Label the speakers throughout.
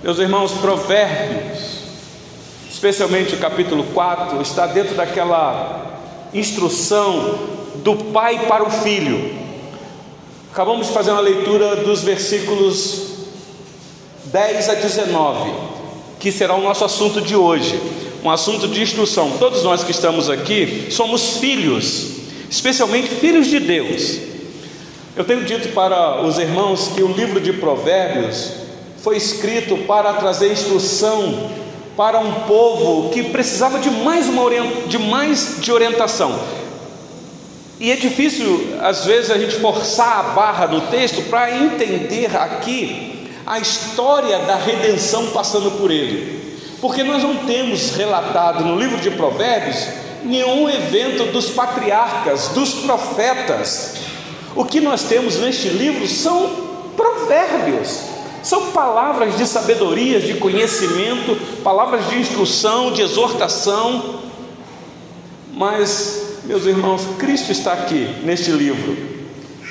Speaker 1: Meus irmãos, Provérbios, especialmente o capítulo 4, está dentro daquela instrução do pai para o filho. Acabamos de fazer uma leitura dos versículos 10 a 19, que será o nosso assunto de hoje, um assunto de instrução. Todos nós que estamos aqui somos filhos, especialmente filhos de Deus. Eu tenho dito para os irmãos que o livro de Provérbios foi escrito para trazer instrução para um povo que precisava de mais, uma, de mais de orientação. E é difícil, às vezes, a gente forçar a barra do texto para entender aqui a história da redenção passando por ele, porque nós não temos relatado no livro de Provérbios nenhum evento dos patriarcas, dos profetas. O que nós temos neste livro são provérbios, são palavras de sabedoria, de conhecimento, palavras de instrução, de exortação. Mas, meus irmãos, Cristo está aqui neste livro.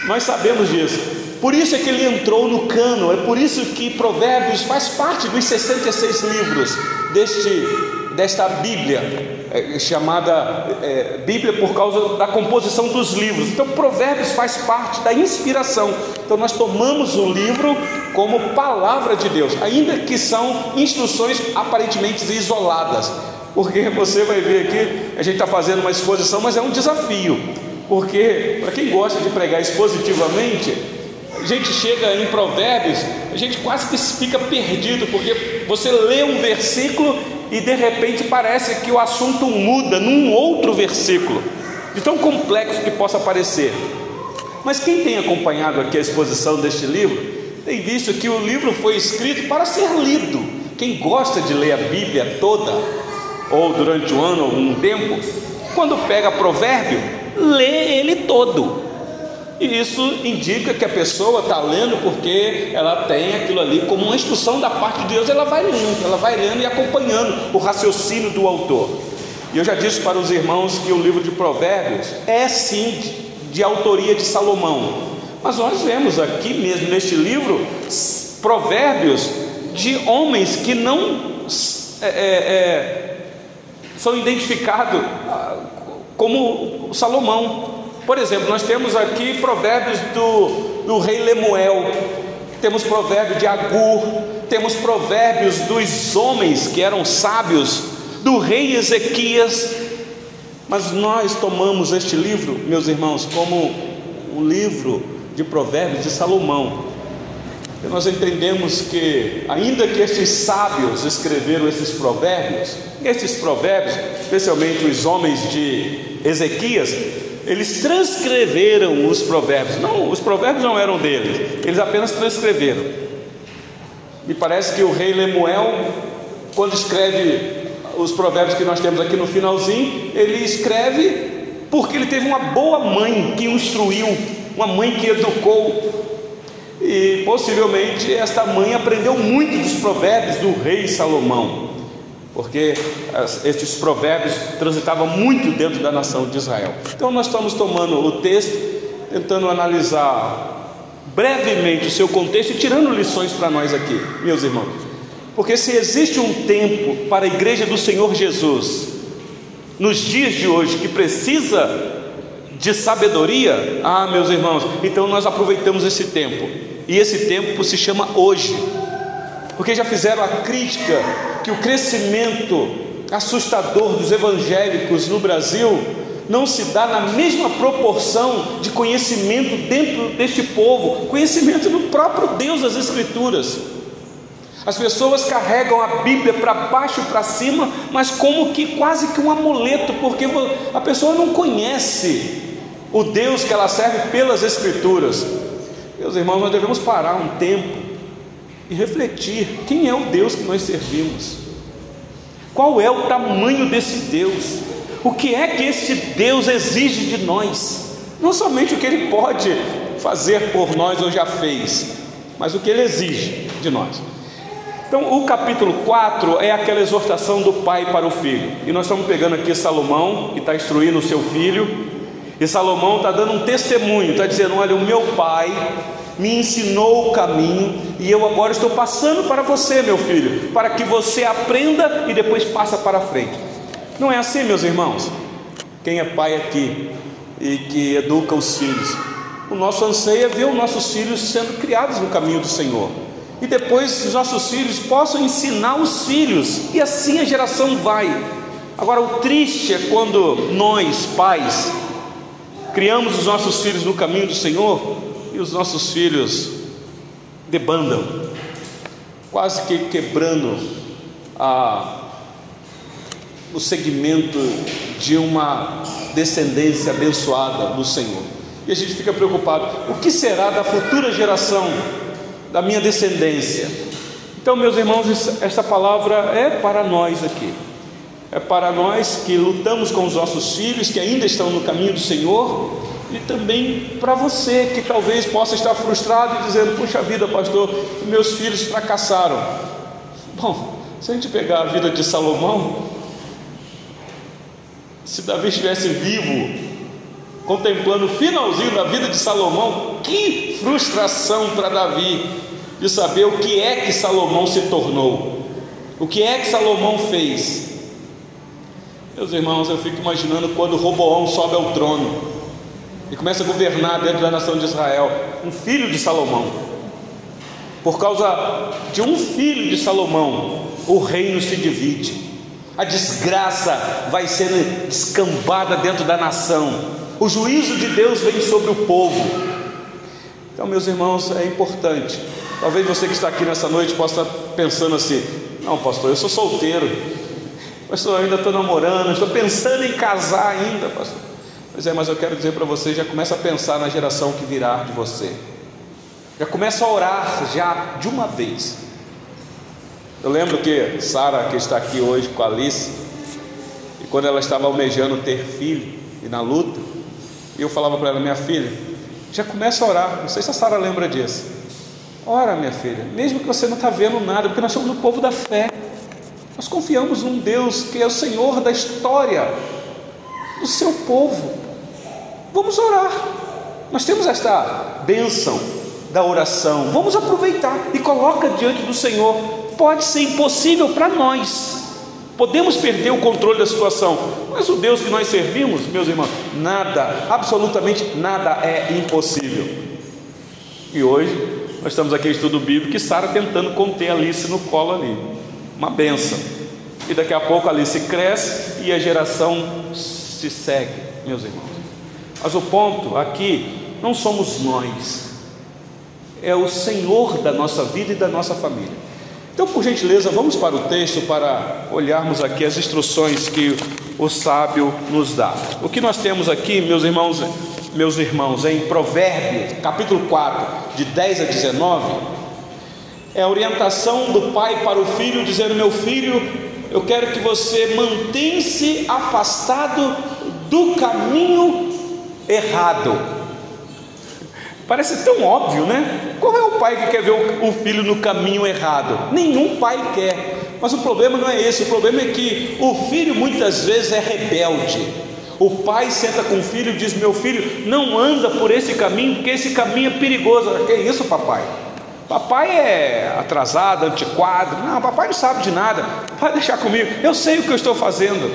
Speaker 1: Nós sabemos disso. Por isso é que ele entrou no cano, é por isso que Provérbios faz parte dos 66 livros deste, desta Bíblia é, chamada é, Bíblia por causa da composição dos livros. Então, Provérbios faz parte da inspiração. Então, nós tomamos o livro como palavra de Deus, ainda que são instruções aparentemente isoladas. Porque você vai ver aqui, a gente está fazendo uma exposição, mas é um desafio. Porque, para quem gosta de pregar expositivamente, a gente chega em Provérbios, a gente quase que fica perdido, porque você lê um versículo e de repente parece que o assunto muda num outro versículo, de tão complexo que possa parecer. Mas quem tem acompanhado aqui a exposição deste livro, tem visto que o livro foi escrito para ser lido. Quem gosta de ler a Bíblia toda, ou durante o ano, um tempo, quando pega provérbio, lê ele todo. E isso indica que a pessoa está lendo porque ela tem aquilo ali como uma instrução da parte de Deus, ela vai lendo, ela vai lendo e acompanhando o raciocínio do autor. E eu já disse para os irmãos que o livro de Provérbios é sim de autoria de Salomão, mas nós vemos aqui mesmo neste livro provérbios de homens que não é, é, é, são identificados ah, como Salomão. Por exemplo, nós temos aqui provérbios do, do rei Lemuel, temos provérbio de Agur, temos provérbios dos homens que eram sábios, do rei Ezequias, mas nós tomamos este livro, meus irmãos, como o livro de provérbios de Salomão. E nós entendemos que, ainda que estes sábios escreveram esses provérbios, esses provérbios, especialmente os homens de Ezequias, eles transcreveram os provérbios. Não, os provérbios não eram deles, eles apenas transcreveram. Me parece que o rei Lemuel, quando escreve os provérbios que nós temos aqui no finalzinho, ele escreve porque ele teve uma boa mãe que o instruiu, uma mãe que educou. E possivelmente esta mãe aprendeu muito dos provérbios do rei Salomão porque estes provérbios transitavam muito dentro da nação de Israel. Então nós estamos tomando o texto, tentando analisar brevemente o seu contexto e tirando lições para nós aqui, meus irmãos. Porque se existe um tempo para a igreja do Senhor Jesus, nos dias de hoje, que precisa de sabedoria, ah, meus irmãos, então nós aproveitamos esse tempo, e esse tempo se chama hoje. Porque já fizeram a crítica que o crescimento assustador dos evangélicos no Brasil não se dá na mesma proporção de conhecimento dentro deste povo, conhecimento do próprio Deus das Escrituras. As pessoas carregam a Bíblia para baixo e para cima, mas como que quase que um amuleto, porque a pessoa não conhece o Deus que ela serve pelas Escrituras. Meus irmãos, nós devemos parar um tempo e refletir quem é o Deus que nós servimos, qual é o tamanho desse Deus, o que é que este Deus exige de nós, não somente o que ele pode fazer por nós ou já fez, mas o que ele exige de nós. Então, o capítulo 4 é aquela exortação do pai para o filho, e nós estamos pegando aqui Salomão, que está instruindo o seu filho, e Salomão está dando um testemunho, está dizendo: Olha, o meu pai me ensinou o caminho e eu agora estou passando para você, meu filho, para que você aprenda e depois passa para frente. Não é assim, meus irmãos? Quem é pai aqui e que educa os filhos, o nosso anseio é ver os nossos filhos sendo criados no caminho do Senhor. E depois os nossos filhos possam ensinar os filhos, e assim a geração vai. Agora, o triste é quando nós, pais, criamos os nossos filhos no caminho do Senhor e os nossos filhos debandam, quase que quebrando a, o segmento de uma descendência abençoada do Senhor. E a gente fica preocupado: o que será da futura geração, da minha descendência? Então, meus irmãos, esta palavra é para nós aqui. É para nós que lutamos com os nossos filhos que ainda estão no caminho do Senhor e também para você que talvez possa estar frustrado e dizendo: Puxa vida, pastor, meus filhos fracassaram. Bom, se a gente pegar a vida de Salomão, se Davi estivesse vivo, contemplando o finalzinho da vida de Salomão, que frustração para Davi de saber o que é que Salomão se tornou, o que é que Salomão fez. Meus irmãos, eu fico imaginando quando Roboão sobe ao trono e começa a governar dentro da nação de Israel, um filho de Salomão. Por causa de um filho de Salomão, o reino se divide. A desgraça vai sendo descambada dentro da nação. O juízo de Deus vem sobre o povo. Então, meus irmãos, é importante. Talvez você que está aqui nessa noite possa estar pensando assim: não, pastor, eu sou solteiro. Pastor, eu ainda estou namorando, estou pensando em casar ainda, pastor. Pois é, mas eu quero dizer para você, já começa a pensar na geração que virá de você. Já começa a orar já de uma vez. Eu lembro que Sara, que está aqui hoje com a Alice, e quando ela estava almejando ter filho e na luta, eu falava para ela, minha filha, já começa a orar. Não sei se a Sara lembra disso. Ora, minha filha, mesmo que você não está vendo nada, porque nós somos o povo da fé. Nós confiamos num Deus que é o Senhor da história, do seu povo. Vamos orar. Nós temos esta bênção da oração. Vamos aproveitar e coloca diante do Senhor. Pode ser impossível para nós. Podemos perder o controle da situação, mas o Deus que nós servimos, meus irmãos, nada, absolutamente nada é impossível. E hoje nós estamos aqui em estudo bíblico e Sara tentando conter Alice no colo ali. Uma benção. E daqui a pouco Alice cresce e a geração se segue, meus irmãos. Mas o ponto aqui não somos nós, é o Senhor da nossa vida e da nossa família. Então, por gentileza, vamos para o texto para olharmos aqui as instruções que o sábio nos dá. O que nós temos aqui, meus irmãos, meus irmãos, em Provérbios, capítulo 4, de 10 a 19, é a orientação do pai para o filho, dizendo: Meu filho, eu quero que você mantenha-se afastado do caminho errado. Parece tão óbvio, né? Qual é o pai que quer ver o filho no caminho errado? Nenhum pai quer. Mas o problema não é esse, o problema é que o filho muitas vezes é rebelde. O pai senta com o filho e diz: Meu filho, não anda por esse caminho, porque esse caminho é perigoso. Que isso, papai? Papai é atrasado, antiquado. Não, papai não sabe de nada. Vai deixar comigo. Eu sei o que eu estou fazendo.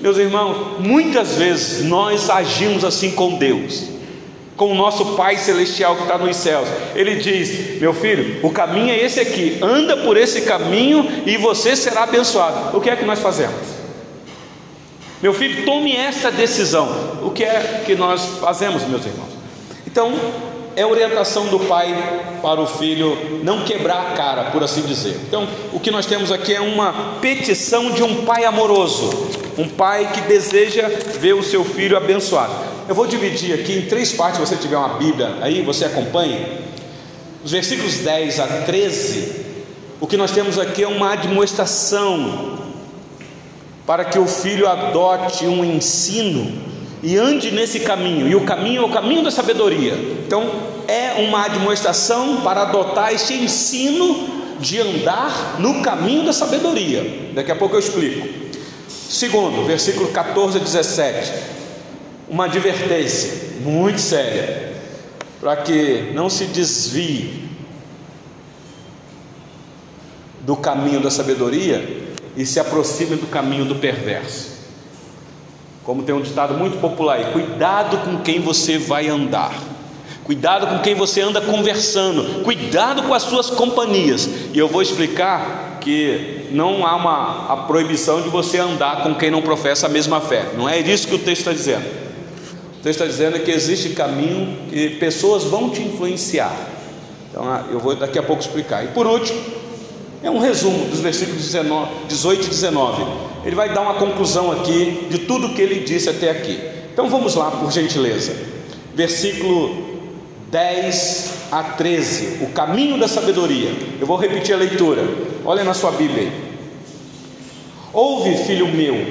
Speaker 1: Meus irmãos, muitas vezes nós agimos assim com Deus, com o nosso Pai Celestial que está nos céus. Ele diz: Meu filho, o caminho é esse aqui, anda por esse caminho e você será abençoado. O que é que nós fazemos? Meu filho, tome esta decisão. O que é que nós fazemos, meus irmãos? Então, é orientação do pai para o filho não quebrar a cara, por assim dizer. Então, o que nós temos aqui é uma petição de um pai amoroso, um pai que deseja ver o seu filho abençoado. Eu vou dividir aqui em três partes, se você tiver uma Bíblia aí, você acompanhe. Os versículos 10 a 13, o que nós temos aqui é uma admoestação para que o filho adote um ensino e ande nesse caminho, e o caminho é o caminho da sabedoria. Então, é uma admoestação para adotar este ensino de andar no caminho da sabedoria. Daqui a pouco eu explico. Segundo, versículo 14 a 17, uma advertência muito séria. para que não se desvie do caminho da sabedoria e se aproxime do caminho do perverso. Como tem um ditado muito popular aí: cuidado com quem você vai andar. Cuidado com quem você anda conversando, cuidado com as suas companhias. E eu vou explicar que não há uma a proibição de você andar com quem não professa a mesma fé. Não é isso que o texto está dizendo. O texto está dizendo que existe caminho e pessoas vão te influenciar. Então ah, eu vou daqui a pouco explicar. E por último, é um resumo dos versículos 19, 18 e 19. Ele vai dar uma conclusão aqui de tudo que ele disse até aqui. Então vamos lá, por gentileza. Versículo 10 a 13, o caminho da sabedoria. Eu vou repetir a leitura. Olha na sua Bíblia. Ouve, filho meu,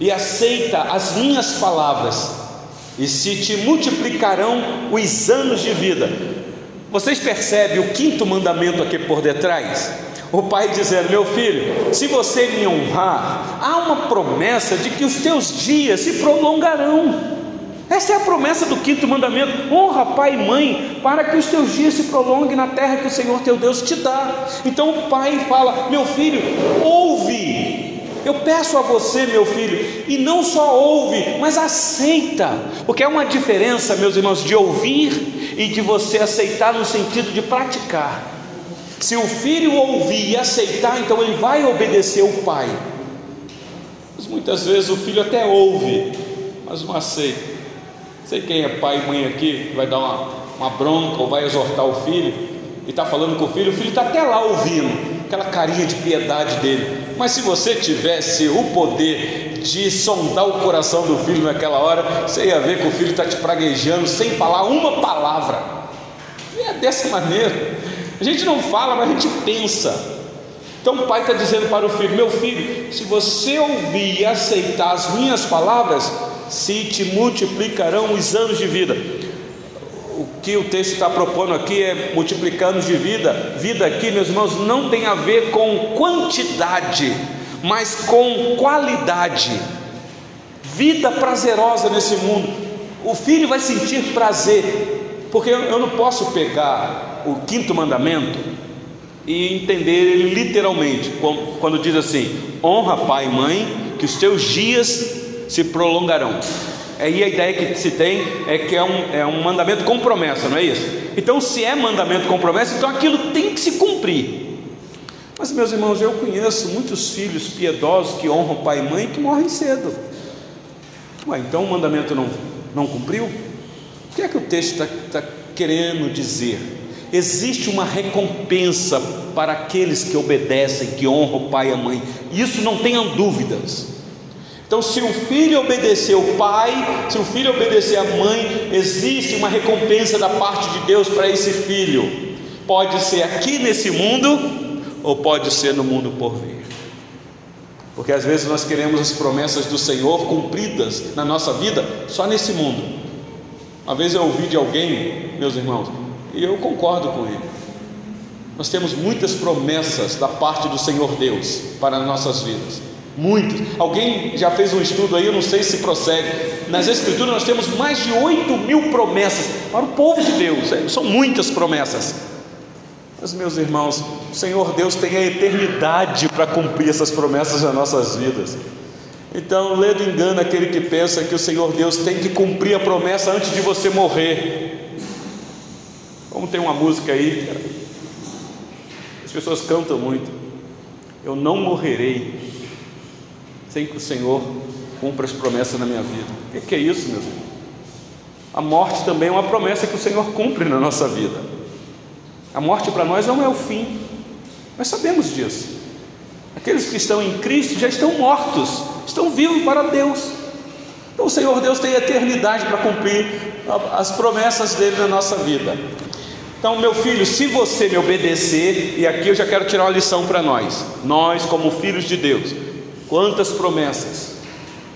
Speaker 1: e aceita as minhas palavras, e se te multiplicarão os anos de vida. Vocês percebem o quinto mandamento aqui por detrás? O pai dizendo: Meu filho, se você me honrar, há uma promessa de que os teus dias se prolongarão. Essa é a promessa do quinto mandamento: honra pai e mãe, para que os teus dias se prolonguem na terra que o Senhor teu Deus te dá. Então o pai fala: Meu filho, ouve. Eu peço a você, meu filho, e não só ouve, mas aceita, porque é uma diferença, meus irmãos, de ouvir e de você aceitar no sentido de praticar. Se o filho ouvir e aceitar, então ele vai obedecer o pai. Mas muitas vezes o filho até ouve, mas não aceita. Sei quem é pai e mãe aqui, vai dar uma, uma bronca ou vai exortar o filho, e está falando com o filho, o filho está até lá ouvindo, aquela carinha de piedade dele. Mas se você tivesse o poder de sondar o coração do filho naquela hora, você ia ver que o filho está te praguejando sem falar uma palavra. E é dessa maneira. A gente não fala, mas a gente pensa. Então o pai está dizendo para o filho: Meu filho, se você ouvir e aceitar as minhas palavras, se te multiplicarão os anos de vida. O que o texto está propondo aqui é multiplicar anos de vida. Vida aqui, meus irmãos, não tem a ver com quantidade, mas com qualidade. Vida prazerosa nesse mundo. O filho vai sentir prazer, porque eu não posso pegar o quinto mandamento e entender ele literalmente, quando diz assim: honra pai e mãe, que os teus dias se prolongarão. Aí a ideia que se tem é que é um, é um mandamento com promessa, não é isso? Então, se é mandamento com promessa, então aquilo tem que se cumprir. Mas, meus irmãos, eu conheço muitos filhos piedosos que honram pai e mãe que morrem cedo. Ué, então o mandamento não, não cumpriu? O que é que o texto está tá querendo dizer? Existe uma recompensa para aqueles que obedecem, que honram o pai e a mãe. Isso não tenham dúvidas. Então, se o filho obedecer o pai, se o filho obedecer a mãe, existe uma recompensa da parte de Deus para esse filho. Pode ser aqui nesse mundo, ou pode ser no mundo por vir. Porque às vezes nós queremos as promessas do Senhor cumpridas na nossa vida só nesse mundo. Uma vez eu ouvi de alguém, meus irmãos, e eu concordo com ele. Nós temos muitas promessas da parte do Senhor Deus para as nossas vidas. Muitos. Alguém já fez um estudo aí, eu não sei se prossegue. Nas Escrituras nós temos mais de 8 mil promessas para o povo de Deus. É, são muitas promessas. Mas, meus irmãos, o Senhor Deus tem a eternidade para cumprir essas promessas nas nossas vidas. Então, ledo engano aquele que pensa que o Senhor Deus tem que cumprir a promessa antes de você morrer. Como tem uma música aí, as pessoas cantam muito. Eu não morrerei sem que o Senhor cumpra as promessas na minha vida. O que é isso, meu irmão? A morte também é uma promessa que o Senhor cumpre na nossa vida. A morte para nós não é o fim, nós sabemos disso. Aqueles que estão em Cristo já estão mortos, estão vivos para Deus. Então o Senhor Deus tem eternidade para cumprir as promessas dele na nossa vida. Então, meu filho, se você me obedecer, e aqui eu já quero tirar uma lição para nós, nós, como filhos de Deus, Quantas promessas,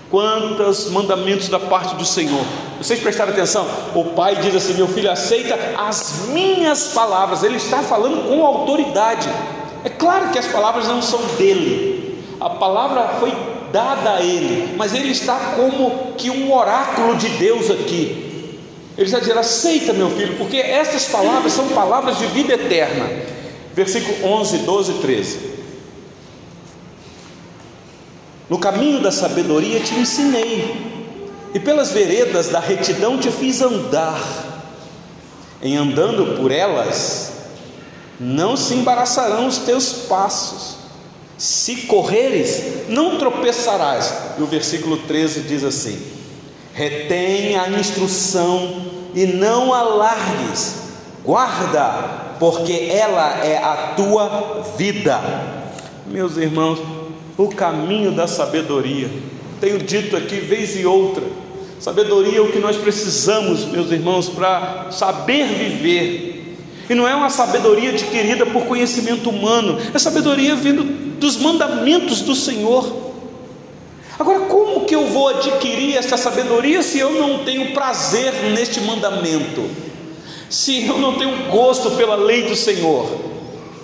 Speaker 1: quantos mandamentos da parte do Senhor. Vocês prestaram atenção? O pai diz assim: Meu filho, aceita as minhas palavras. Ele está falando com autoridade. É claro que as palavras não são dele, a palavra foi dada a ele, mas ele está como que um oráculo de Deus aqui. Ele está dizendo: aceita, meu filho, porque estas palavras são palavras de vida eterna. Versículo 11, 12 e 13. No caminho da sabedoria te ensinei, e pelas veredas da retidão te fiz andar. Em andando por elas, não se embaraçarão os teus passos. Se correres, não tropeçarás. E o versículo 13 diz assim: retém a instrução e não a largues, guarda, porque ela é a tua vida. Meus irmãos, o caminho da sabedoria, tenho dito aqui vez e outra, sabedoria é o que nós precisamos, meus irmãos, para saber viver. E não é uma sabedoria adquirida por conhecimento humano, é sabedoria vindo dos mandamentos do Senhor. Agora, como que eu vou adquirir essa sabedoria se eu não tenho prazer neste mandamento? Se eu não tenho gosto pela lei do Senhor?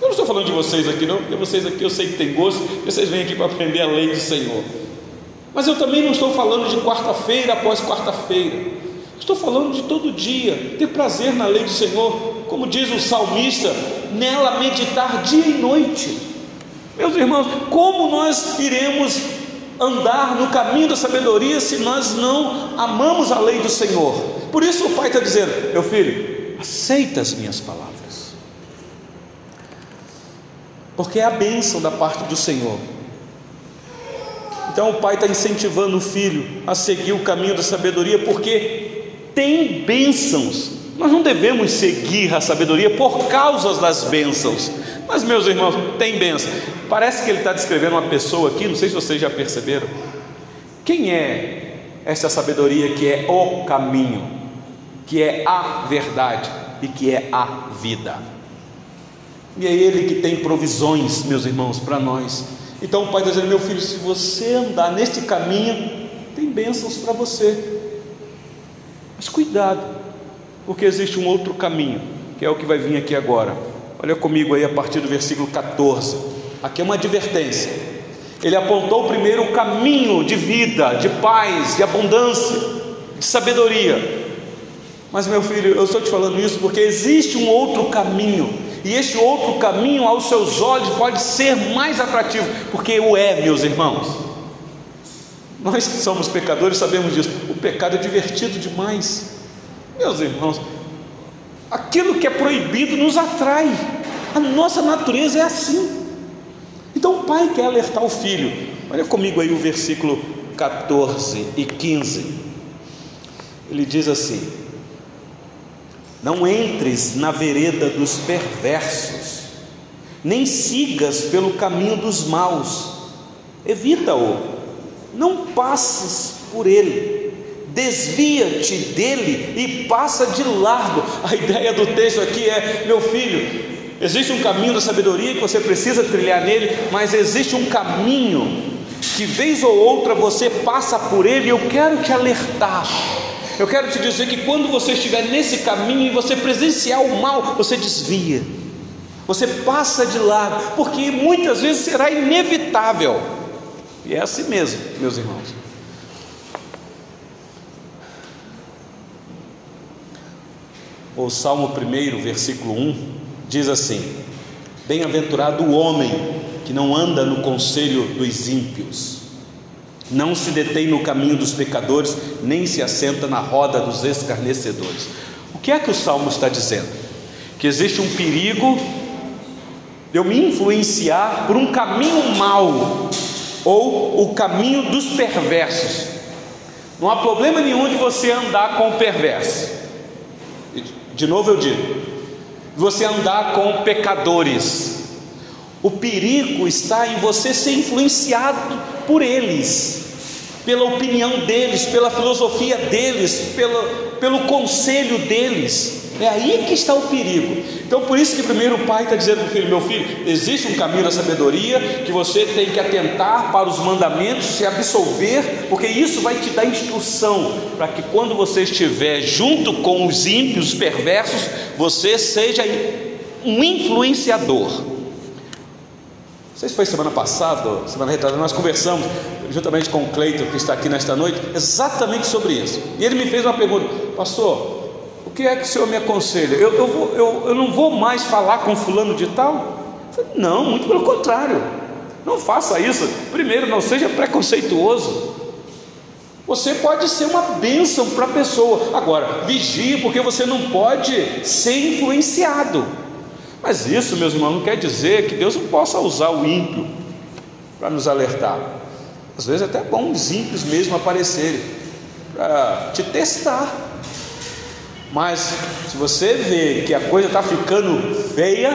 Speaker 1: Eu não estou falando de vocês aqui, não, porque vocês aqui eu sei que têm gosto, vocês vêm aqui para aprender a lei do Senhor. Mas eu também não estou falando de quarta-feira após quarta-feira. Estou falando de todo dia, ter prazer na lei do Senhor, como diz o salmista, nela meditar dia e noite. Meus irmãos, como nós iremos andar no caminho da sabedoria se nós não amamos a lei do Senhor. Por isso o pai está dizendo: meu filho, aceita as minhas palavras, porque é a bênção da parte do Senhor. Então o pai está incentivando o filho a seguir o caminho da sabedoria, porque tem bênçãos. Nós não devemos seguir a sabedoria por causa das bênçãos. Mas, meus irmãos, tem bênção. Parece que ele está descrevendo uma pessoa aqui, não sei se vocês já perceberam. Quem é essa sabedoria que é o caminho, que é a verdade e que é a vida? E é Ele que tem provisões, meus irmãos, para nós. Então o Pai está dizendo: meu filho, se você andar neste caminho, tem bênçãos para você. Mas cuidado, porque existe um outro caminho, que é o que vai vir aqui agora. Olha comigo aí a partir do versículo 14. Aqui é uma advertência. Ele apontou primeiro o caminho de vida, de paz, de abundância, de sabedoria. Mas, meu filho, eu estou te falando isso porque existe um outro caminho, e este outro caminho, aos seus olhos, pode ser mais atrativo, porque o é, meus irmãos. Nós que somos pecadores sabemos disso. O pecado é divertido demais, meus irmãos. Aquilo que é proibido nos atrai, a nossa natureza é assim. Então o pai quer alertar o filho. Olha comigo aí o versículo 14 e 15. Ele diz assim: Não entres na vereda dos perversos, nem sigas pelo caminho dos maus, evita-o, não passes por ele, desvia-te dele e passa de largo. A ideia do texto aqui é: meu filho, Existe um caminho da sabedoria que você precisa trilhar nele, mas existe um caminho que vez ou outra você passa por ele, eu quero te alertar. Eu quero te dizer que quando você estiver nesse caminho e você presenciar o mal, você desvia. Você passa de lado, porque muitas vezes será inevitável. E é assim mesmo, meus irmãos. O Salmo 1, versículo 1 diz assim: Bem-aventurado o homem que não anda no conselho dos ímpios, não se detém no caminho dos pecadores, nem se assenta na roda dos escarnecedores. O que é que o salmo está dizendo? Que existe um perigo de eu me influenciar por um caminho mau ou o caminho dos perversos. Não há problema nenhum de você andar com o perverso. De novo eu digo, você andar com pecadores. O perigo está em você ser influenciado por eles, pela opinião deles, pela filosofia deles, pelo, pelo conselho deles. É aí que está o perigo. Então, por isso que primeiro o pai está dizendo para o filho: Meu filho, existe um caminho da sabedoria que você tem que atentar para os mandamentos, se absolver, porque isso vai te dar instrução para que quando você estiver junto com os ímpios, os perversos, você seja um influenciador. Não sei se foi semana passada, semana retrasada, nós conversamos juntamente com o Cleiton, que está aqui nesta noite, exatamente sobre isso. E ele me fez uma pergunta, pastor que é que o senhor me aconselha? Eu, eu, vou, eu, eu não vou mais falar com fulano de tal? Falei, não, muito pelo contrário. Não faça isso. Primeiro, não seja preconceituoso. Você pode ser uma bênção para a pessoa. Agora, vigie, porque você não pode ser influenciado. Mas isso, meus irmãos, não quer dizer que Deus não possa usar o ímpio para nos alertar. Às vezes é até bom os ímpios mesmo aparecerem para te testar. Mas se você vê que a coisa está ficando feia,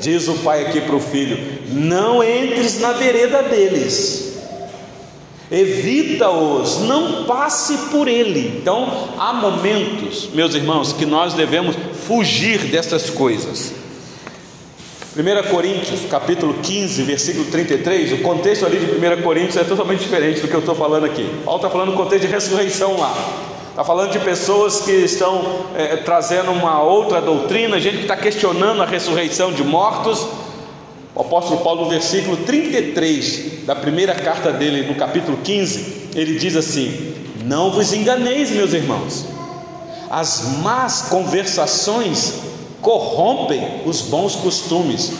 Speaker 1: diz o pai aqui para o filho: não entres na vereda deles, evita-os, não passe por ele. Então, há momentos, meus irmãos, que nós devemos fugir dessas coisas. 1 Coríntios, capítulo 15, versículo 33, o contexto ali de 1 Coríntios é totalmente diferente do que eu estou falando aqui. Paulo está falando do contexto de ressurreição lá. Está falando de pessoas que estão é, trazendo uma outra doutrina, gente que está questionando a ressurreição de mortos. O apóstolo Paulo, no versículo 33 da primeira carta dele, no capítulo 15, ele diz assim: Não vos enganeis, meus irmãos, as más conversações corrompem os bons costumes.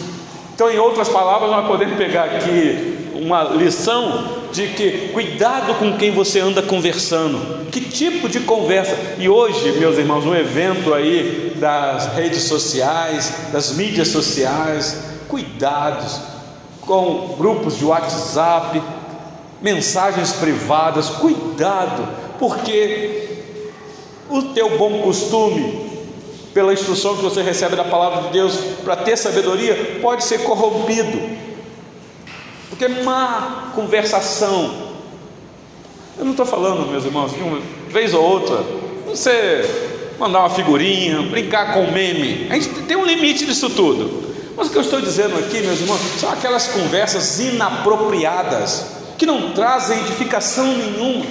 Speaker 1: Então, em outras palavras, nós podemos pegar aqui uma lição de que cuidado com quem você anda conversando, que tipo de conversa. E hoje, meus irmãos, no evento aí das redes sociais, das mídias sociais, cuidados com grupos de WhatsApp, mensagens privadas, cuidado, porque o teu bom costume, pela instrução que você recebe da palavra de Deus para ter sabedoria, pode ser corrompido. Porque má conversação. Eu não estou falando, meus irmãos, de uma vez ou outra, você mandar uma figurinha, brincar com meme. A gente tem um limite disso tudo. Mas o que eu estou dizendo aqui, meus irmãos, são aquelas conversas inapropriadas, que não trazem edificação nenhuma.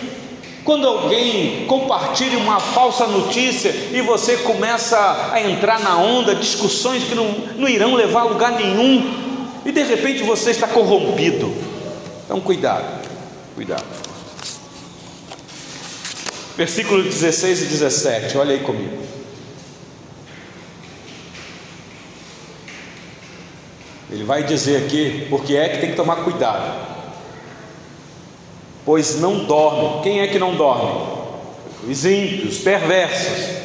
Speaker 1: Quando alguém compartilha uma falsa notícia e você começa a entrar na onda, discussões que não, não irão levar a lugar nenhum, e de repente você está corrompido. Então, cuidado, cuidado. Versículo 16 e 17, olha aí comigo. Ele vai dizer aqui, porque é que tem que tomar cuidado. Pois não dorme. Quem é que não dorme? Os ímpios, perversos.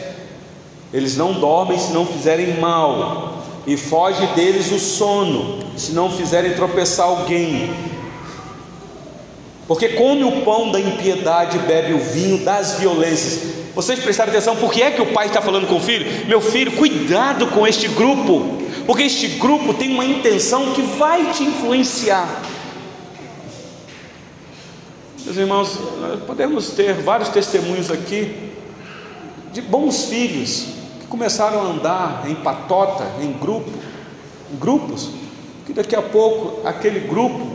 Speaker 1: Eles não dormem se não fizerem mal e foge deles o sono, se não fizerem tropeçar alguém. Porque come o pão da impiedade e bebe o vinho das violências. Vocês prestaram atenção, por que é que o pai está falando com o filho? Meu filho, cuidado com este grupo, porque este grupo tem uma intenção que vai te influenciar. Meus irmãos, podemos ter vários testemunhos aqui de bons filhos começaram a andar em patota, em grupo, em grupos, que daqui a pouco aquele grupo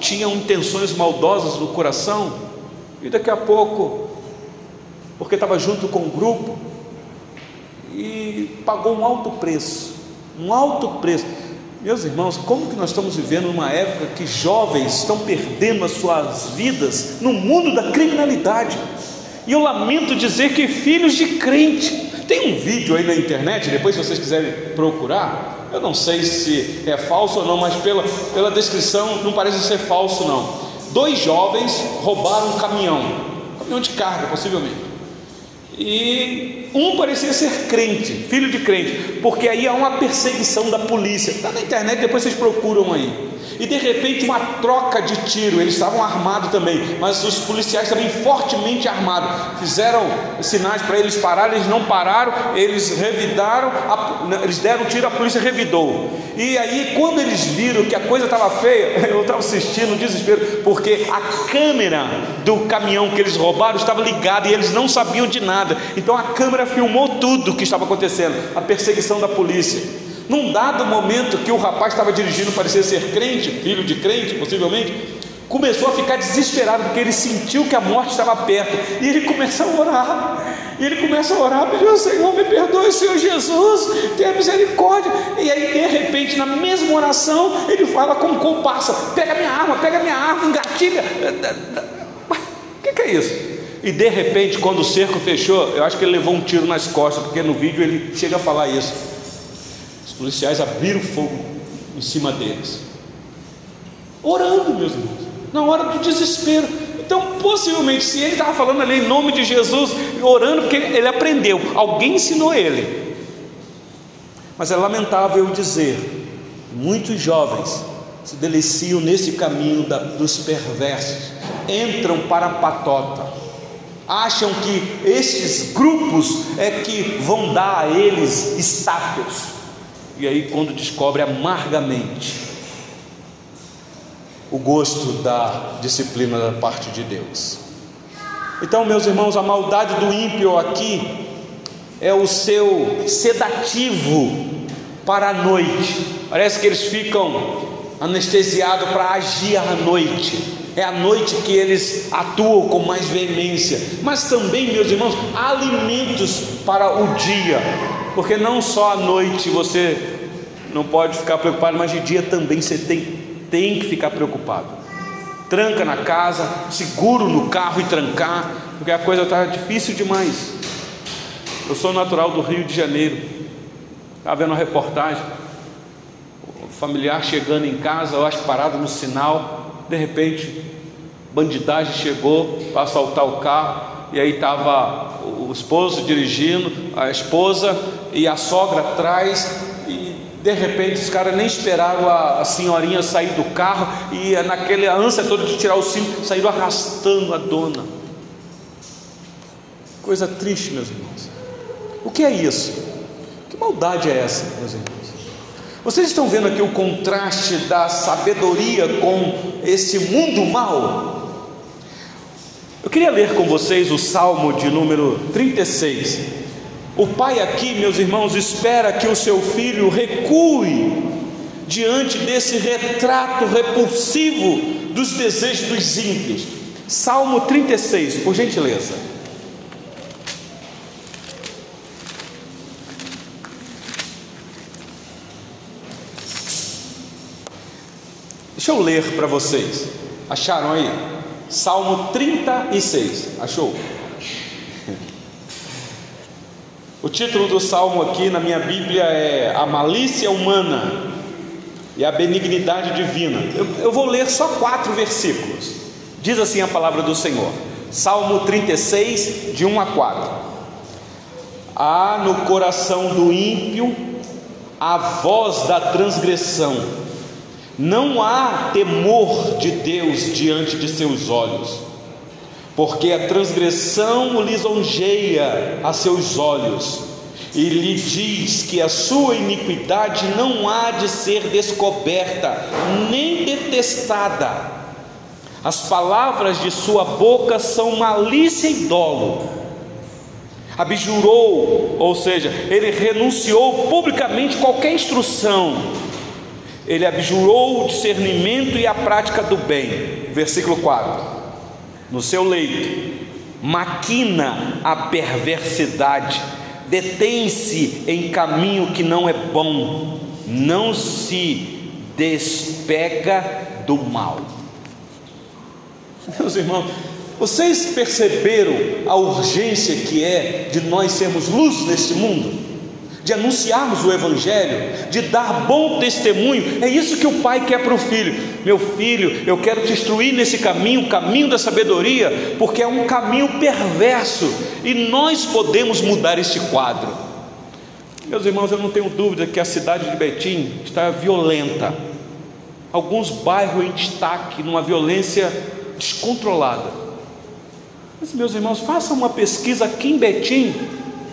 Speaker 1: tinha intenções maldosas no coração, e daqui a pouco, porque estava junto com o grupo, e pagou um alto preço, um alto preço. Meus irmãos, como que nós estamos vivendo numa época que jovens estão perdendo as suas vidas no mundo da criminalidade? E eu lamento dizer que filhos de crente tem um vídeo aí na internet, depois se vocês quiserem procurar, eu não sei se é falso ou não, mas pela, pela descrição não parece ser falso não. Dois jovens roubaram um caminhão, caminhão de carga possivelmente. E um parecia ser crente, filho de crente, porque aí há uma perseguição da polícia. Está na internet, depois vocês procuram aí e de repente uma troca de tiro. Eles estavam armados também, mas os policiais também fortemente armados. Fizeram sinais para eles pararem, eles não pararam, eles revidaram, eles deram tiro, a polícia revidou. E aí, quando eles viram que a coisa estava feia, eu estava assistindo desespero, porque a câmera do caminhão que eles roubaram estava ligada e eles não sabiam de nada. Então a câmera filmou tudo o que estava acontecendo, a perseguição da polícia. Num dado momento que o rapaz estava dirigindo, parecia ser crente, filho de crente, possivelmente, começou a ficar desesperado porque ele sentiu que a morte estava perto e ele começa a orar. E ele começa a orar, pedindo: Senhor, me perdoe, Senhor Jesus, tenha misericórdia. E aí, de repente, na mesma oração, ele fala com comparsa: Pega minha arma, pega minha arma, engatilha. O que, que é isso? E de repente, quando o cerco fechou, eu acho que ele levou um tiro nas costas, porque no vídeo ele chega a falar isso. Os policiais abriram fogo em cima deles, orando, meus irmãos, na hora do desespero. Então, possivelmente, se ele estava falando ali em nome de Jesus, orando, porque ele aprendeu, alguém ensinou ele. Mas é lamentável dizer, muitos jovens se deliciam nesse caminho da, dos perversos, entram para a patota, acham que estes grupos é que vão dar a eles estátuas, e aí, quando descobre amargamente o gosto da disciplina da parte de Deus. Então, meus irmãos, a maldade do ímpio aqui é o seu sedativo para a noite. Parece que eles ficam anestesiado para agir à noite. É à noite que eles atuam com mais veemência. Mas também, meus irmãos, há alimentos para o dia, porque não só à noite você não pode ficar preocupado, mas de dia também você tem, tem que ficar preocupado. Tranca na casa, seguro no carro e trancar, porque a coisa está difícil demais. Eu sou natural do Rio de Janeiro, estava vendo uma reportagem familiar chegando em casa, eu acho parado no sinal, de repente, bandidagem chegou para assaltar o carro, e aí estava o esposo dirigindo, a esposa e a sogra atrás, e de repente os caras nem esperaram a, a senhorinha sair do carro, e naquela ânsia toda de tirar o cinto, saíram arrastando a dona. Coisa triste, meus irmãos. O que é isso? Que maldade é essa, meus irmãos? Vocês estão vendo aqui o contraste da sabedoria com esse mundo mal? Eu queria ler com vocês o Salmo de número 36. O pai aqui, meus irmãos, espera que o seu filho recue diante desse retrato repulsivo dos desejos dos ímpios. Salmo 36, por gentileza. Deixa eu ler para vocês. Acharam aí? Salmo 36. Achou? O título do salmo aqui na minha Bíblia é A Malícia Humana e a Benignidade Divina. Eu, eu vou ler só quatro versículos. Diz assim a palavra do Senhor. Salmo 36, de 1 a 4. Há no coração do ímpio a voz da transgressão não há temor de Deus diante de seus olhos, porque a transgressão o lisonjeia a seus olhos, e lhe diz que a sua iniquidade não há de ser descoberta, nem detestada. As palavras de sua boca são malícia e dolo. Abjurou, ou seja, ele renunciou publicamente qualquer instrução ele abjurou o discernimento e a prática do bem. Versículo 4: No seu leito, maquina a perversidade, detém-se em caminho que não é bom, não se despega do mal. Meus irmãos, vocês perceberam a urgência que é de nós sermos luz neste mundo? De anunciarmos o Evangelho, de dar bom testemunho. É isso que o pai quer para o filho. Meu filho, eu quero te instruir nesse caminho, o caminho da sabedoria, porque é um caminho perverso e nós podemos mudar este quadro. Meus irmãos, eu não tenho dúvida que a cidade de Betim está violenta. Alguns bairros em destaque, numa violência descontrolada. Mas, meus irmãos, façam uma pesquisa aqui em Betim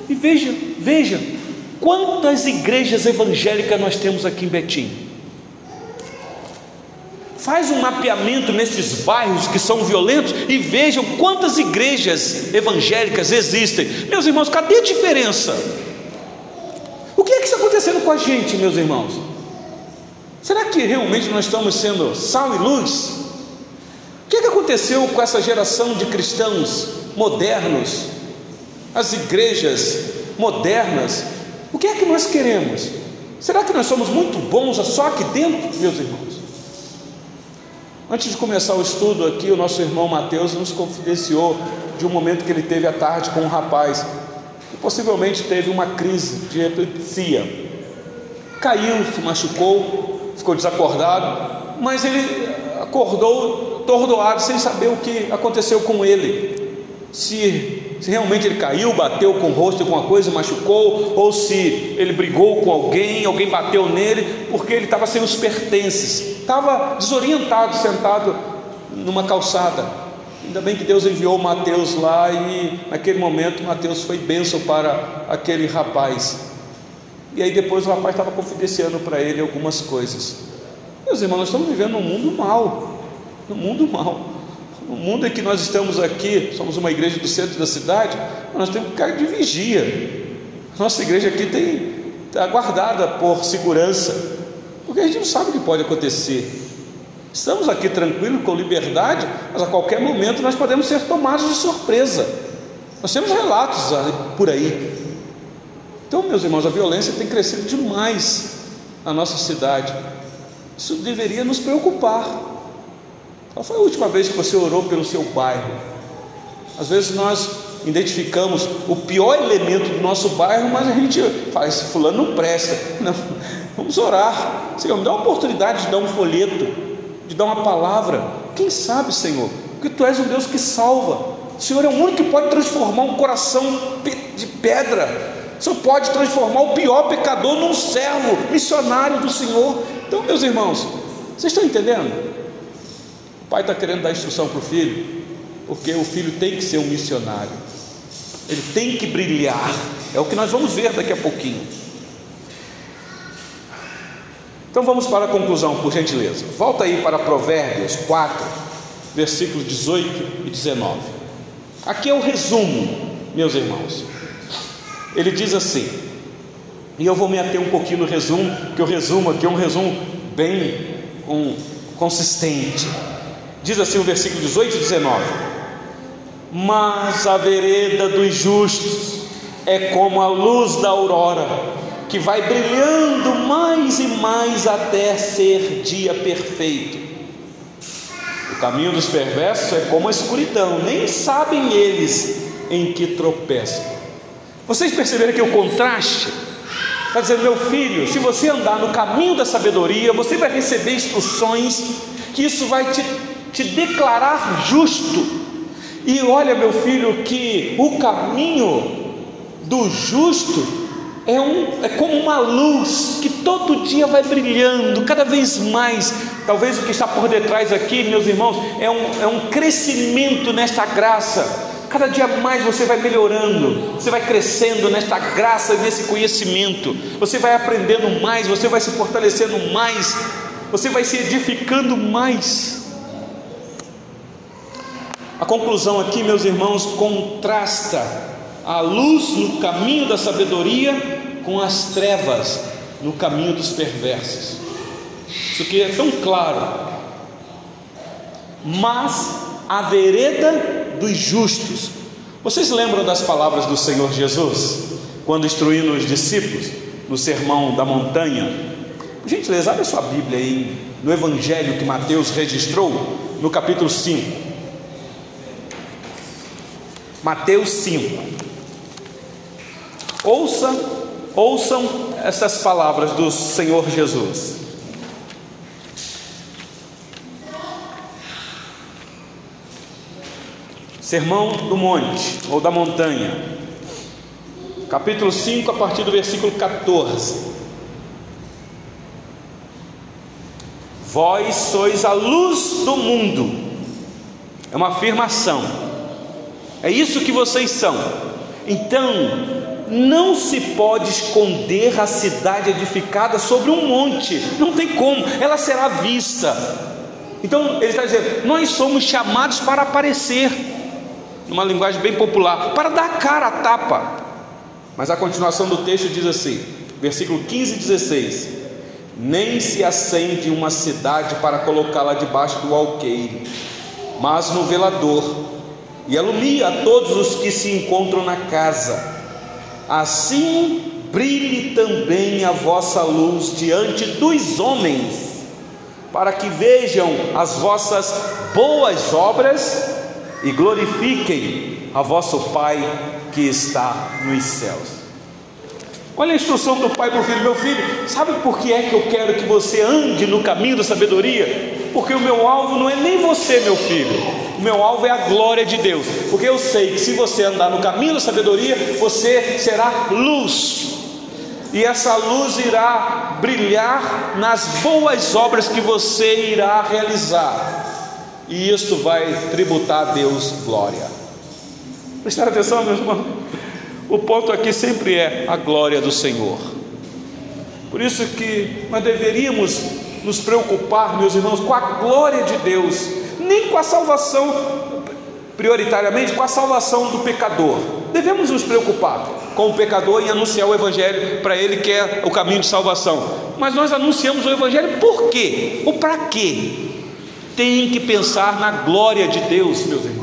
Speaker 1: e veja, veja Quantas igrejas evangélicas nós temos aqui em Betim? Faz um mapeamento nesses bairros que são violentos e vejam quantas igrejas evangélicas existem. Meus irmãos, cadê a diferença? O que é que está acontecendo com a gente, meus irmãos? Será que realmente nós estamos sendo sal e luz? O que, é que aconteceu com essa geração de cristãos modernos? As igrejas modernas o que é que nós queremos? Será que nós somos muito bons só aqui dentro, meus irmãos? Antes de começar o estudo aqui, o nosso irmão Mateus nos confidenciou de um momento que ele teve à tarde com um rapaz que possivelmente teve uma crise de epilepsia. Caiu, se machucou, ficou desacordado, mas ele acordou tordoado, sem saber o que aconteceu com ele. Se, se realmente ele caiu, bateu com o rosto com alguma coisa, machucou, ou se ele brigou com alguém, alguém bateu nele, porque ele estava sem os pertences, estava desorientado, sentado numa calçada. Ainda bem que Deus enviou Mateus lá e naquele momento Mateus foi bênção para aquele rapaz. E aí depois o rapaz estava confidenciando para ele algumas coisas. Meus irmãos, nós estamos vivendo num mundo mal. No mundo mal. No mundo em que nós estamos aqui, somos uma igreja do centro da cidade, nós temos ficar de vigia. Nossa igreja aqui tem está guardada por segurança, porque a gente não sabe o que pode acontecer. Estamos aqui tranquilos, com liberdade, mas a qualquer momento nós podemos ser tomados de surpresa. Nós temos relatos por aí então, meus irmãos, a violência tem crescido demais na nossa cidade. Isso deveria nos preocupar. Qual foi a última vez que você orou pelo seu bairro? Às vezes nós identificamos o pior elemento do nosso bairro, mas a gente fala, esse fulano não presta. Não, vamos orar. Senhor, me dá uma oportunidade de dar um folheto, de dar uma palavra. Quem sabe, Senhor, porque Tu és um Deus que salva. O Senhor é o único que pode transformar um coração de pedra o Senhor pode transformar o pior pecador num servo, missionário do Senhor. Então, meus irmãos, vocês estão entendendo? Pai está querendo dar instrução para o filho, porque o filho tem que ser um missionário, ele tem que brilhar. É o que nós vamos ver daqui a pouquinho. Então vamos para a conclusão, por gentileza. Volta aí para Provérbios 4, versículos 18 e 19. Aqui é o resumo, meus irmãos. Ele diz assim, e eu vou me ater um pouquinho no resumo, que o resumo aqui é um resumo bem um, consistente. Diz assim o versículo 18 e 19: Mas a vereda dos justos é como a luz da aurora, que vai brilhando mais e mais até ser dia perfeito. O caminho dos perversos é como a escuridão, nem sabem eles em que tropeçam. Vocês perceberam que o contraste está dizendo, meu filho, se você andar no caminho da sabedoria, você vai receber instruções que isso vai te, te declarar justo. E olha, meu filho, que o caminho do justo é, um, é como uma luz que todo dia vai brilhando, cada vez mais. Talvez o que está por detrás aqui, meus irmãos, é um, é um crescimento nesta graça Cada dia mais você vai melhorando, você vai crescendo nesta graça, nesse conhecimento, você vai aprendendo mais, você vai se fortalecendo mais, você vai se edificando mais. A conclusão aqui, meus irmãos, contrasta a luz no caminho da sabedoria com as trevas no caminho dos perversos. Isso aqui é tão claro. Mas a vereda dos justos. Vocês lembram das palavras do Senhor Jesus, quando instruindo os discípulos no sermão da montanha? Por gentileza, abre sua Bíblia aí, no Evangelho que Mateus registrou, no capítulo 5. Mateus 5. Ouça, ouçam essas palavras do Senhor Jesus. Sermão do Monte ou da Montanha, capítulo 5, a partir do versículo 14. Vós sois a luz do mundo, é uma afirmação, é isso que vocês são. Então, não se pode esconder a cidade edificada sobre um monte, não tem como, ela será vista. Então, ele está dizendo: nós somos chamados para aparecer numa linguagem bem popular, para dar cara à tapa. Mas a continuação do texto diz assim, versículo 15 e 16: Nem se acende uma cidade para colocá-la debaixo do alqueire, mas no velador, e alumia a todos os que se encontram na casa. Assim brilhe também a vossa luz diante dos homens, para que vejam as vossas boas obras e glorifiquem a vosso Pai que está nos céus. Olha a instrução do pai para o filho: Meu filho, sabe por que é que eu quero que você ande no caminho da sabedoria? Porque o meu alvo não é nem você, meu filho, o meu alvo é a glória de Deus. Porque eu sei que se você andar no caminho da sabedoria, você será luz, e essa luz irá brilhar nas boas obras que você irá realizar, e isso vai tributar a Deus glória. Prestar atenção, meus irmãos. O ponto aqui sempre é a glória do Senhor. Por isso que nós deveríamos nos preocupar, meus irmãos, com a glória de Deus, nem com a salvação, prioritariamente com a salvação do pecador. Devemos nos preocupar com o pecador e anunciar o Evangelho para ele que é o caminho de salvação. Mas nós anunciamos o Evangelho por quê? Ou para quê? Tem que pensar na glória de Deus, meus irmãos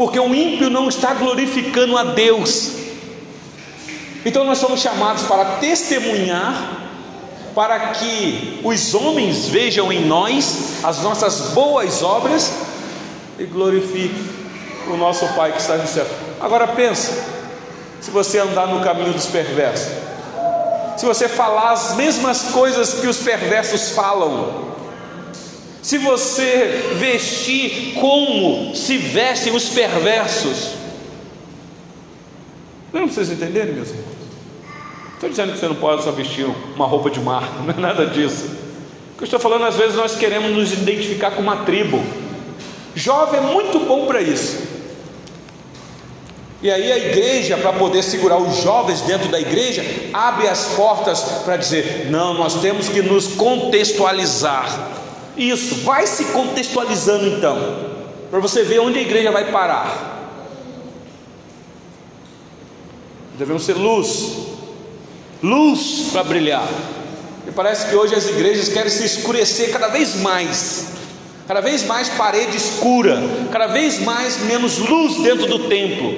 Speaker 1: porque o ímpio não está glorificando a Deus. Então nós somos chamados para testemunhar, para que os homens vejam em nós as nossas boas obras e glorifiquem o nosso Pai que está no céu. Agora pensa, se você andar no caminho dos perversos, se você falar as mesmas coisas que os perversos falam, se você vestir como se vestem os perversos, não vocês entenderem, meus irmãos? Estou dizendo que você não pode só vestir uma roupa de marca, não é nada disso. O que eu estou falando, às vezes nós queremos nos identificar com uma tribo. Jovem é muito bom para isso. E aí a igreja, para poder segurar os jovens dentro da igreja, abre as portas para dizer: não, nós temos que nos contextualizar. Isso, vai se contextualizando então, para você ver onde a igreja vai parar. Devemos ser luz, luz para brilhar. E parece que hoje as igrejas querem se escurecer cada vez mais, cada vez mais parede escura, cada vez mais menos luz dentro do templo.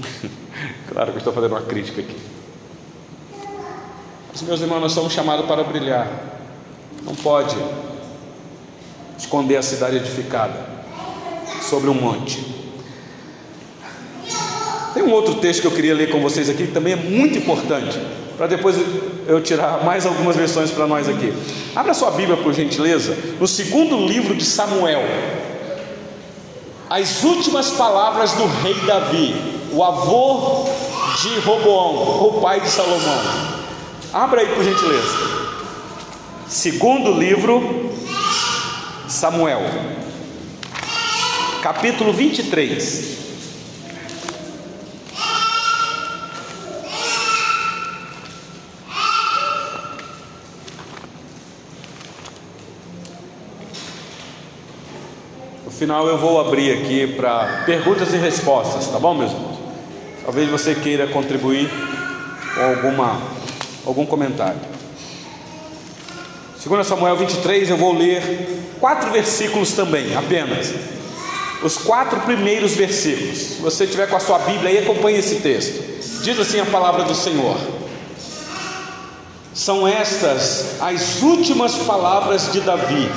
Speaker 1: claro que eu estou fazendo uma crítica aqui. Mas, meus irmãos, nós somos chamados para brilhar. Não pode esconder a cidade edificada sobre um monte. Tem um outro texto que eu queria ler com vocês aqui, que também é muito importante, para depois eu tirar mais algumas versões para nós aqui. Abra sua Bíblia, por gentileza, no segundo livro de Samuel. As últimas palavras do rei Davi, o avô de Roboão, o pai de Salomão. Abra aí, por gentileza. Segundo livro, Samuel, capítulo 23. Final eu vou abrir aqui para perguntas e respostas, tá bom, meus irmãos? Talvez você queira contribuir com alguma, algum comentário. 2 Samuel 23, eu vou ler quatro versículos também, apenas. Os quatro primeiros versículos. Se você tiver com a sua Bíblia aí, acompanhe esse texto. Diz assim a palavra do Senhor. São estas as últimas palavras de Davi.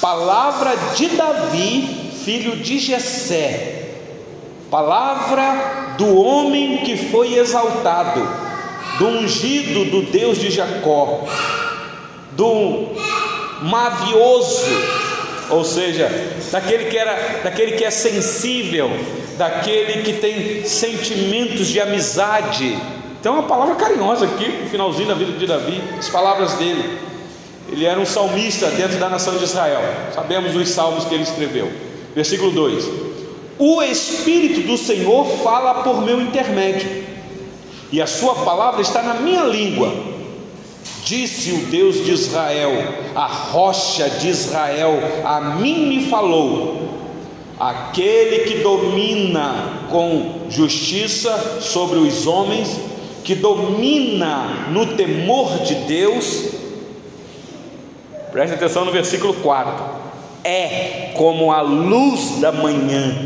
Speaker 1: Palavra de Davi, filho de Jessé. Palavra do homem que foi exaltado, do ungido do Deus de Jacó do mavioso, ou seja, daquele que era, daquele que é sensível, daquele que tem sentimentos de amizade. Então, uma palavra carinhosa aqui, no finalzinho da vida de Davi, as palavras dele. Ele era um salmista dentro da nação de Israel. Sabemos os salmos que ele escreveu. Versículo 2: O Espírito do Senhor fala por meu intermédio, e a sua palavra está na minha língua. Disse o Deus de Israel, a rocha de Israel, a mim me falou. Aquele que domina com justiça sobre os homens, que domina no temor de Deus, preste atenção no versículo 4: é como a luz da manhã,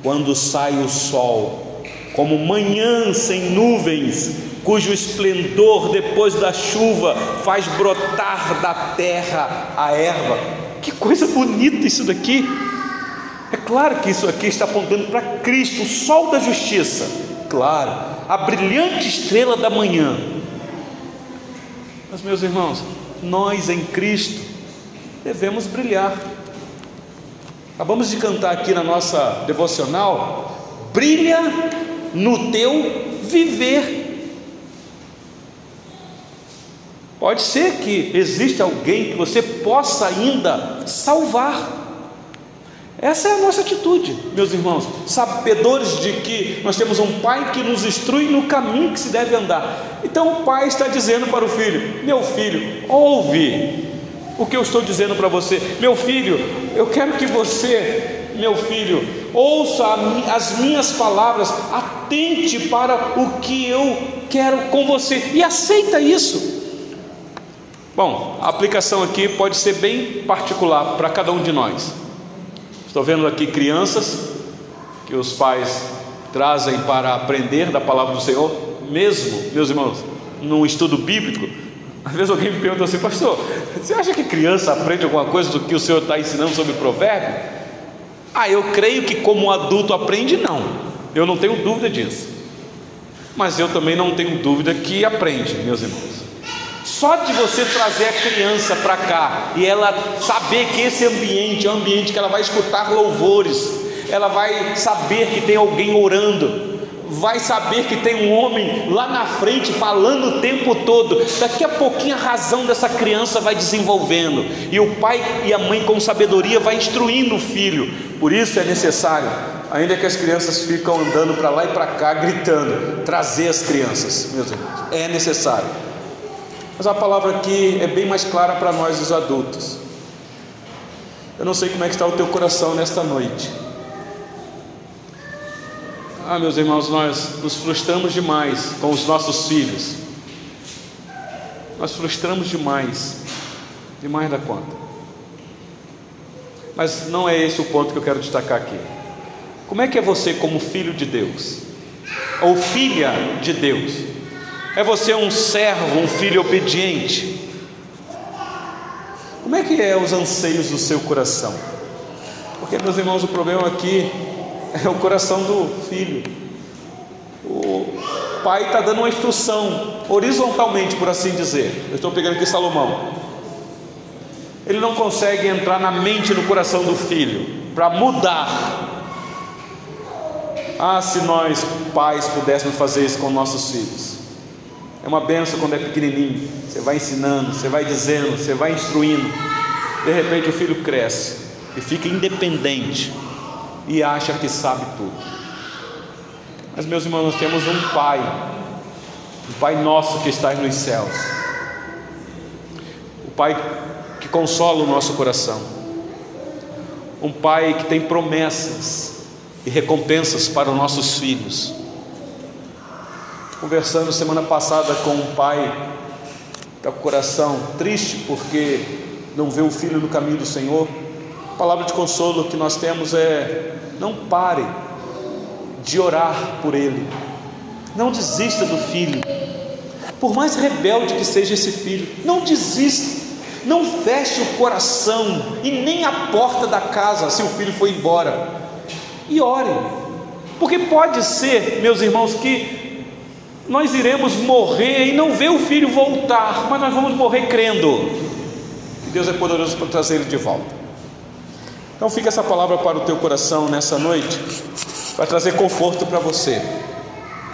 Speaker 1: quando sai o sol, como manhã sem nuvens, cujo esplendor depois da chuva faz brotar da terra a erva. Que coisa bonita isso daqui! É claro que isso aqui está apontando para Cristo, o sol da justiça. Claro, a brilhante estrela da manhã. Mas, meus irmãos, nós em Cristo devemos brilhar. Acabamos de cantar aqui na nossa devocional: brilha no teu viver. Pode ser que exista alguém que você possa ainda salvar. Essa é a nossa atitude, meus irmãos, sabedores de que nós temos um pai que nos instrui no caminho que se deve andar. Então o pai está dizendo para o filho: Meu filho, ouve o que eu estou dizendo para você. Meu filho, eu quero que você, meu filho, ouça as minhas palavras, atente para o que eu quero com você e aceita isso. Bom, a aplicação aqui pode ser bem particular para cada um de nós. Estou vendo aqui crianças que os pais trazem para aprender da palavra do Senhor, mesmo, meus irmãos, num estudo bíblico, às vezes alguém me pergunta assim, pastor, você acha que criança aprende alguma coisa do que o senhor está ensinando sobre provérbio? Ah, eu creio que como adulto aprende, não. Eu não tenho dúvida disso. Mas eu também não tenho dúvida que aprende, meus irmãos. Só de você trazer a criança para cá e ela saber que esse ambiente é um ambiente que ela vai escutar louvores, ela vai saber que tem alguém orando, vai saber que tem um homem lá na frente falando o tempo todo. Daqui a pouquinho a razão dessa criança vai desenvolvendo, e o pai e a mãe, com sabedoria, vai instruindo o filho. Por isso é necessário, ainda que as crianças ficam andando para lá e para cá, gritando, trazer as crianças, meus irmãos, é necessário. Mas a palavra aqui é bem mais clara para nós, os adultos. Eu não sei como é que está o teu coração nesta noite. Ah, meus irmãos, nós nos frustramos demais com os nossos filhos. Nós frustramos demais, demais da conta. Mas não é esse o ponto que eu quero destacar aqui. Como é que é você como filho de Deus? Ou filha de Deus? É você um servo, um filho obediente? Como é que é os anseios do seu coração? Porque, meus irmãos, o problema aqui é o coração do filho. O pai está dando uma instrução, horizontalmente, por assim dizer. Eu estou pegando aqui Salomão. Ele não consegue entrar na mente e no coração do filho para mudar. Ah, se nós, pais, pudéssemos fazer isso com nossos filhos. É uma benção quando é pequenininho. Você vai ensinando, você vai dizendo, você vai instruindo. De repente o filho cresce e fica independente e acha que sabe tudo. Mas, meus irmãos, nós temos um Pai, um Pai nosso que está nos céus, o Pai que consola o nosso coração, um Pai que tem promessas e recompensas para os nossos filhos. Conversando semana passada com um pai, está com o coração triste porque não vê o filho no caminho do Senhor. A palavra de consolo que nós temos é: não pare de orar por ele, não desista do filho, por mais rebelde que seja esse filho, não desista, não feche o coração e nem a porta da casa se o filho foi embora, e ore, porque pode ser, meus irmãos, que nós iremos morrer e não ver o filho voltar, mas nós vamos morrer crendo. Deus é poderoso para trazer ele de volta. Então fica essa palavra para o teu coração nessa noite, para trazer conforto para você.